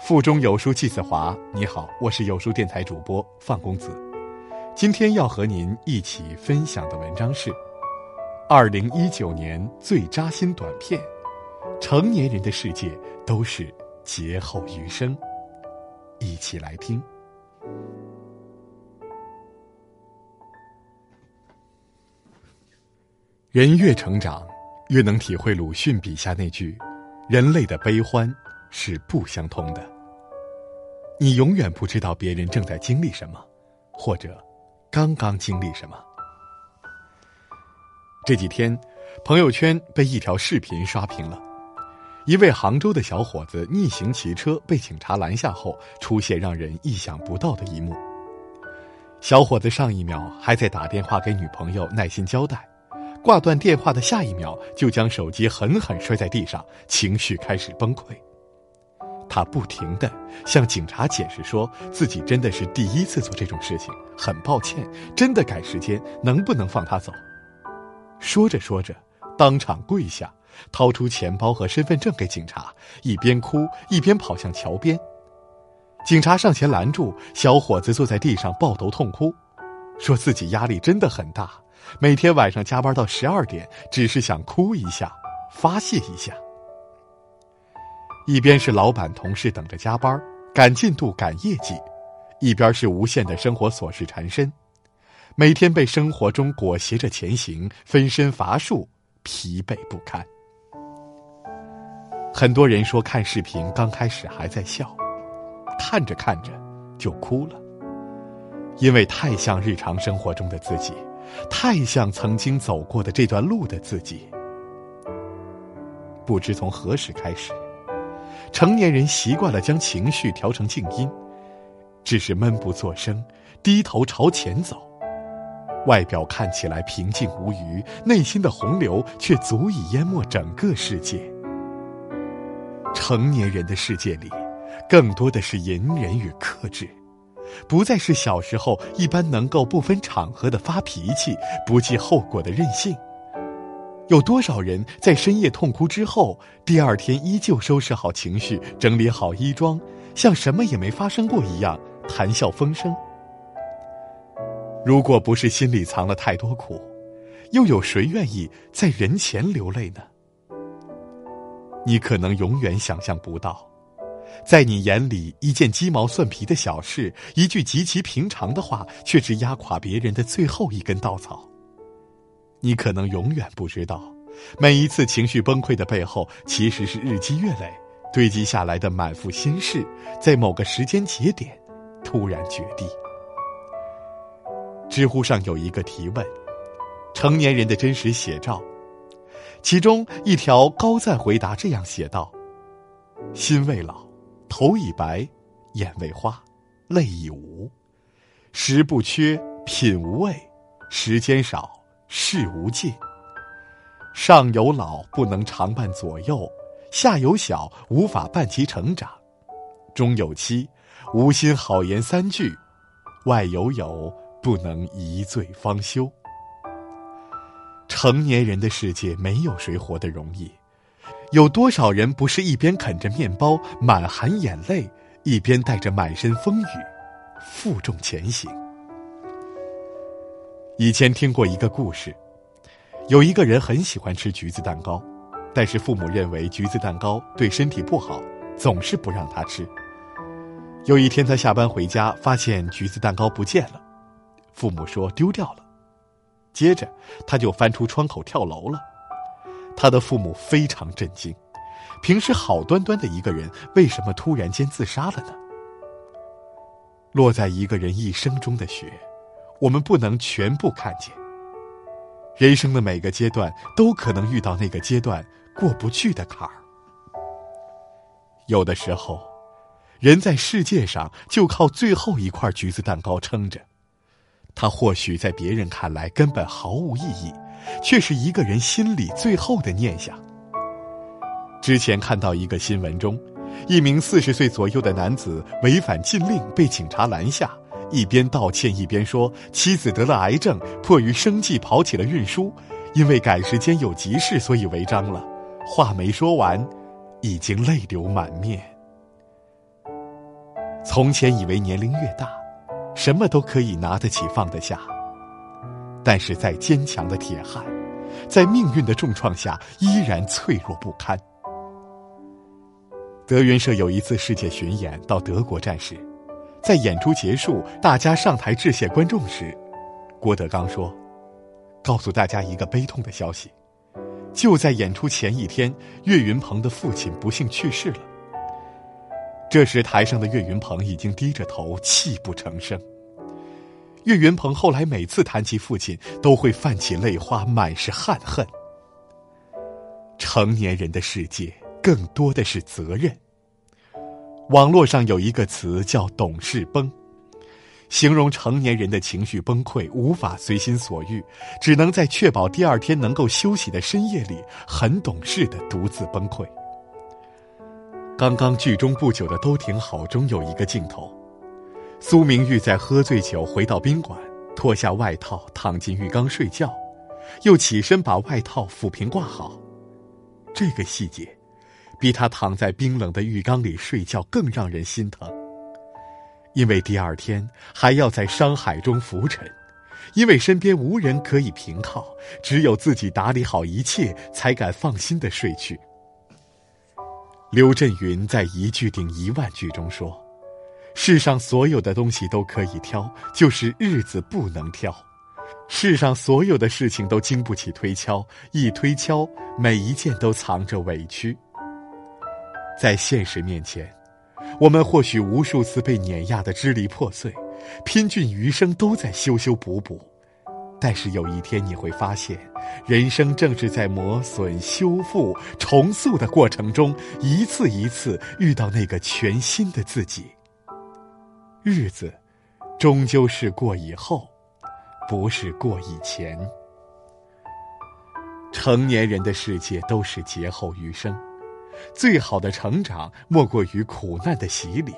腹中有书气自华。你好，我是有书电台主播范公子。今天要和您一起分享的文章是：二零一九年最扎心短片。成年人的世界都是劫后余生。一起来听。人越成长，越能体会鲁迅笔下那句：“人类的悲欢。”是不相通的。你永远不知道别人正在经历什么，或者刚刚经历什么。这几天，朋友圈被一条视频刷屏了。一位杭州的小伙子逆行骑车被警察拦下后，出现让人意想不到的一幕。小伙子上一秒还在打电话给女朋友耐心交代，挂断电话的下一秒就将手机狠狠摔在地上，情绪开始崩溃。他不停的向警察解释，说自己真的是第一次做这种事情，很抱歉，真的赶时间，能不能放他走？说着说着，当场跪下，掏出钱包和身份证给警察，一边哭一边跑向桥边。警察上前拦住，小伙子坐在地上抱头痛哭，说自己压力真的很大，每天晚上加班到十二点，只是想哭一下，发泄一下。一边是老板同事等着加班赶进度赶业绩，一边是无限的生活琐事缠身，每天被生活中裹挟着前行，分身乏术，疲惫不堪。很多人说看视频刚开始还在笑，看着看着就哭了，因为太像日常生活中的自己，太像曾经走过的这段路的自己。不知从何时开始。成年人习惯了将情绪调成静音，只是闷不作声，低头朝前走。外表看起来平静无余，内心的洪流却足以淹没整个世界。成年人的世界里，更多的是隐忍与克制，不再是小时候一般能够不分场合的发脾气、不计后果的任性。有多少人在深夜痛哭之后，第二天依旧收拾好情绪，整理好衣装，像什么也没发生过一样谈笑风生？如果不是心里藏了太多苦，又有谁愿意在人前流泪呢？你可能永远想象不到，在你眼里一件鸡毛蒜皮的小事，一句极其平常的话，却是压垮别人的最后一根稻草。你可能永远不知道，每一次情绪崩溃的背后，其实是日积月累堆积下来的满腹心事，在某个时间节点，突然决堤。知乎上有一个提问：“成年人的真实写照。”其中一条高赞回答这样写道：“心未老，头已白，眼未花，泪已无，食不缺，品无味，时间少。”事无尽，上有老不能常伴左右，下有小无法伴其成长，中有妻无心好言三句，外有友不能一醉方休。成年人的世界，没有谁活得容易。有多少人不是一边啃着面包，满含眼泪，一边带着满身风雨，负重前行？以前听过一个故事，有一个人很喜欢吃橘子蛋糕，但是父母认为橘子蛋糕对身体不好，总是不让他吃。有一天他下班回家，发现橘子蛋糕不见了，父母说丢掉了。接着他就翻出窗口跳楼了。他的父母非常震惊，平时好端端的一个人，为什么突然间自杀了呢？落在一个人一生中的雪。我们不能全部看见，人生的每个阶段都可能遇到那个阶段过不去的坎儿。有的时候，人在世界上就靠最后一块橘子蛋糕撑着，它或许在别人看来根本毫无意义，却是一个人心里最后的念想。之前看到一个新闻中，一名四十岁左右的男子违反禁令被警察拦下。一边道歉一边说：“妻子得了癌症，迫于生计跑起了运输，因为赶时间有急事，所以违章了。”话没说完，已经泪流满面。从前以为年龄越大，什么都可以拿得起放得下，但是再坚强的铁汉，在命运的重创下依然脆弱不堪。德云社有一次世界巡演到德国站时，在演出结束，大家上台致谢观众时，郭德纲说：“告诉大家一个悲痛的消息，就在演出前一天，岳云鹏的父亲不幸去世了。”这时，台上的岳云鹏已经低着头，泣不成声。岳云鹏后来每次谈起父亲，都会泛起泪花，满是憾恨。成年人的世界，更多的是责任。网络上有一个词叫“懂事崩”，形容成年人的情绪崩溃，无法随心所欲，只能在确保第二天能够休息的深夜里，很懂事的独自崩溃。刚刚剧中不久的《都挺好》中有一个镜头，苏明玉在喝醉酒回到宾馆，脱下外套躺进浴缸睡觉，又起身把外套抚平挂好。这个细节，比他躺在冰冷的浴缸里睡觉更让人心疼。因为第二天还要在商海中浮沉，因为身边无人可以凭靠，只有自己打理好一切，才敢放心的睡去。刘震云在一句顶一万句中说：“世上所有的东西都可以挑，就是日子不能挑；世上所有的事情都经不起推敲，一推敲，每一件都藏着委屈。在现实面前，我们或许无数次被碾压的支离破碎，拼尽余生都在修修补补。”但是有一天你会发现，人生正是在磨损、修复、重塑的过程中，一次一次遇到那个全新的自己。日子，终究是过以后，不是过以前。成年人的世界都是劫后余生，最好的成长莫过于苦难的洗礼。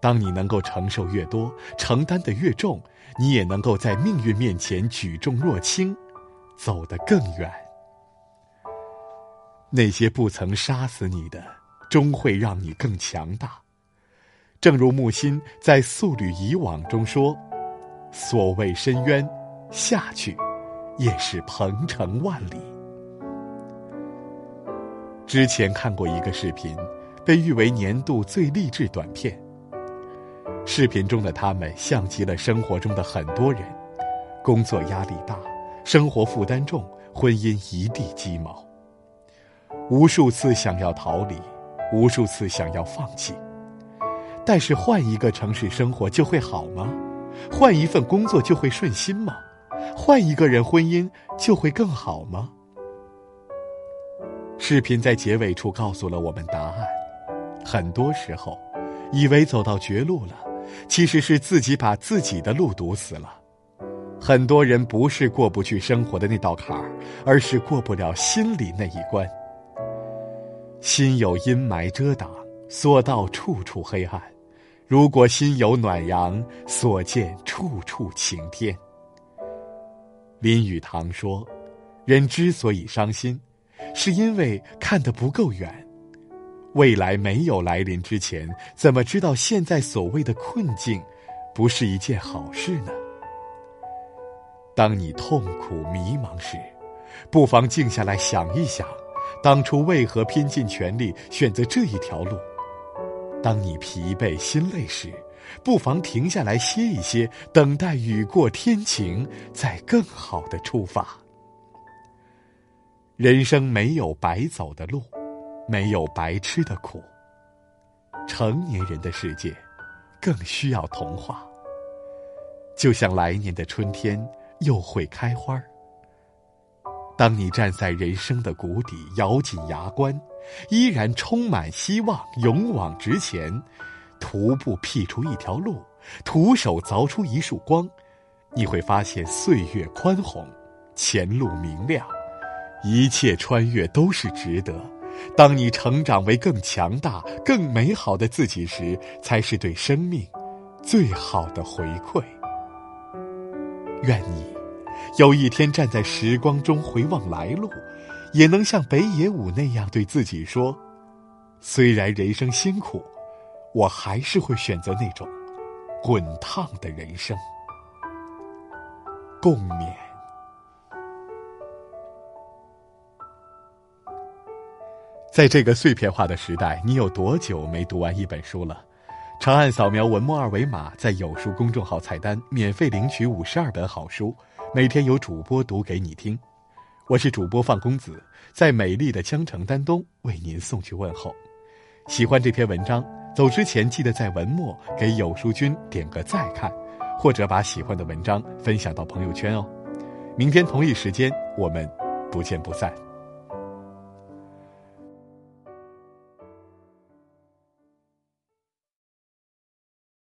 当你能够承受越多，承担的越重，你也能够在命运面前举重若轻，走得更远。那些不曾杀死你的，终会让你更强大。正如木心在《素履以往》中说：“所谓深渊，下去，也是鹏程万里。”之前看过一个视频，被誉为年度最励志短片。视频中的他们像极了生活中的很多人，工作压力大，生活负担重，婚姻一地鸡毛。无数次想要逃离，无数次想要放弃，但是换一个城市生活就会好吗？换一份工作就会顺心吗？换一个人婚姻就会更好吗？视频在结尾处告诉了我们答案：很多时候，以为走到绝路了。其实是自己把自己的路堵死了。很多人不是过不去生活的那道坎儿，而是过不了心里那一关。心有阴霾遮挡，所到处处黑暗；如果心有暖阳，所见处处晴天。林语堂说：“人之所以伤心，是因为看得不够远。”未来没有来临之前，怎么知道现在所谓的困境，不是一件好事呢？当你痛苦迷茫时，不妨静下来想一想，当初为何拼尽全力选择这一条路？当你疲惫心累时，不妨停下来歇一歇，等待雨过天晴，再更好的出发。人生没有白走的路。没有白吃的苦。成年人的世界，更需要童话。就像来年的春天又会开花儿。当你站在人生的谷底，咬紧牙关，依然充满希望，勇往直前，徒步辟出一条路，徒手凿出一束光，你会发现岁月宽宏，前路明亮，一切穿越都是值得。当你成长为更强大、更美好的自己时，才是对生命最好的回馈。愿你有一天站在时光中回望来路，也能像北野武那样对自己说：“虽然人生辛苦，我还是会选择那种滚烫的人生。共勉。在这个碎片化的时代，你有多久没读完一本书了？长按扫描文末二维码，在有书公众号菜单免费领取五十二本好书，每天有主播读给你听。我是主播范公子，在美丽的江城丹东为您送去问候。喜欢这篇文章，走之前记得在文末给有书君点个再看，或者把喜欢的文章分享到朋友圈哦。明天同一时间，我们不见不散。